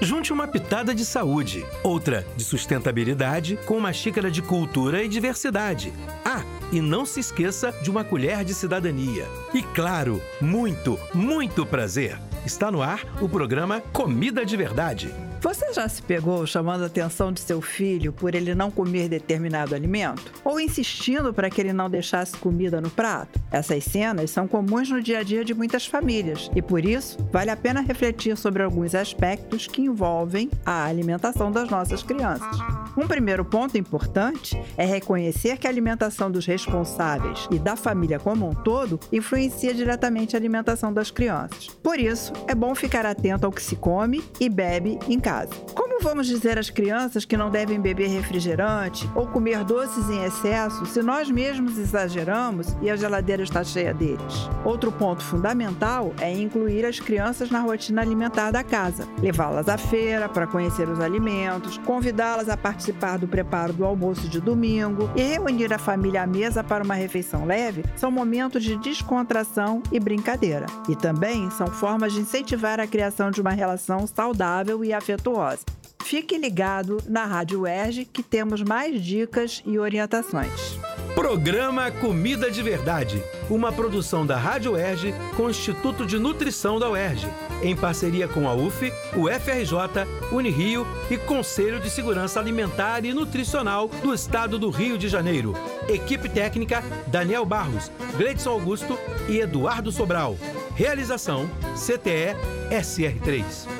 Junte uma pitada de saúde, outra de sustentabilidade, com uma xícara de cultura e diversidade. Ah, e não se esqueça de uma colher de cidadania. E claro, muito, muito prazer. Está no ar o programa Comida de Verdade. Você já se pegou chamando a atenção de seu filho por ele não comer determinado alimento? Ou insistindo para que ele não deixasse comida no prato? Essas cenas são comuns no dia a dia de muitas famílias e por isso vale a pena refletir sobre alguns aspectos que envolvem a alimentação das nossas crianças. Um primeiro ponto importante é reconhecer que a alimentação dos responsáveis e da família como um todo influencia diretamente a alimentação das crianças. Por isso, é bom ficar atento ao que se come e bebe em casa. Como vamos dizer às crianças que não devem beber refrigerante ou comer doces em excesso se nós mesmos exageramos e a geladeira está cheia deles? Outro ponto fundamental é incluir as crianças na rotina alimentar da casa, levá-las à feira para conhecer os alimentos, convidá-las a participar do preparo do almoço de domingo e reunir a família à mesa para uma refeição leve são momentos de descontração e brincadeira. E também são formas de incentivar a criação de uma relação saudável e afetuosa afetuosa. Fique ligado na Rádio UERJ que temos mais dicas e orientações. Programa Comida de Verdade, uma produção da Rádio UERJ com o Instituto de Nutrição da UERJ, em parceria com a UF, o FRJ, Unirio e Conselho de Segurança Alimentar e Nutricional do Estado do Rio de Janeiro. Equipe técnica Daniel Barros, Gleidson Augusto e Eduardo Sobral. Realização CTE SR3.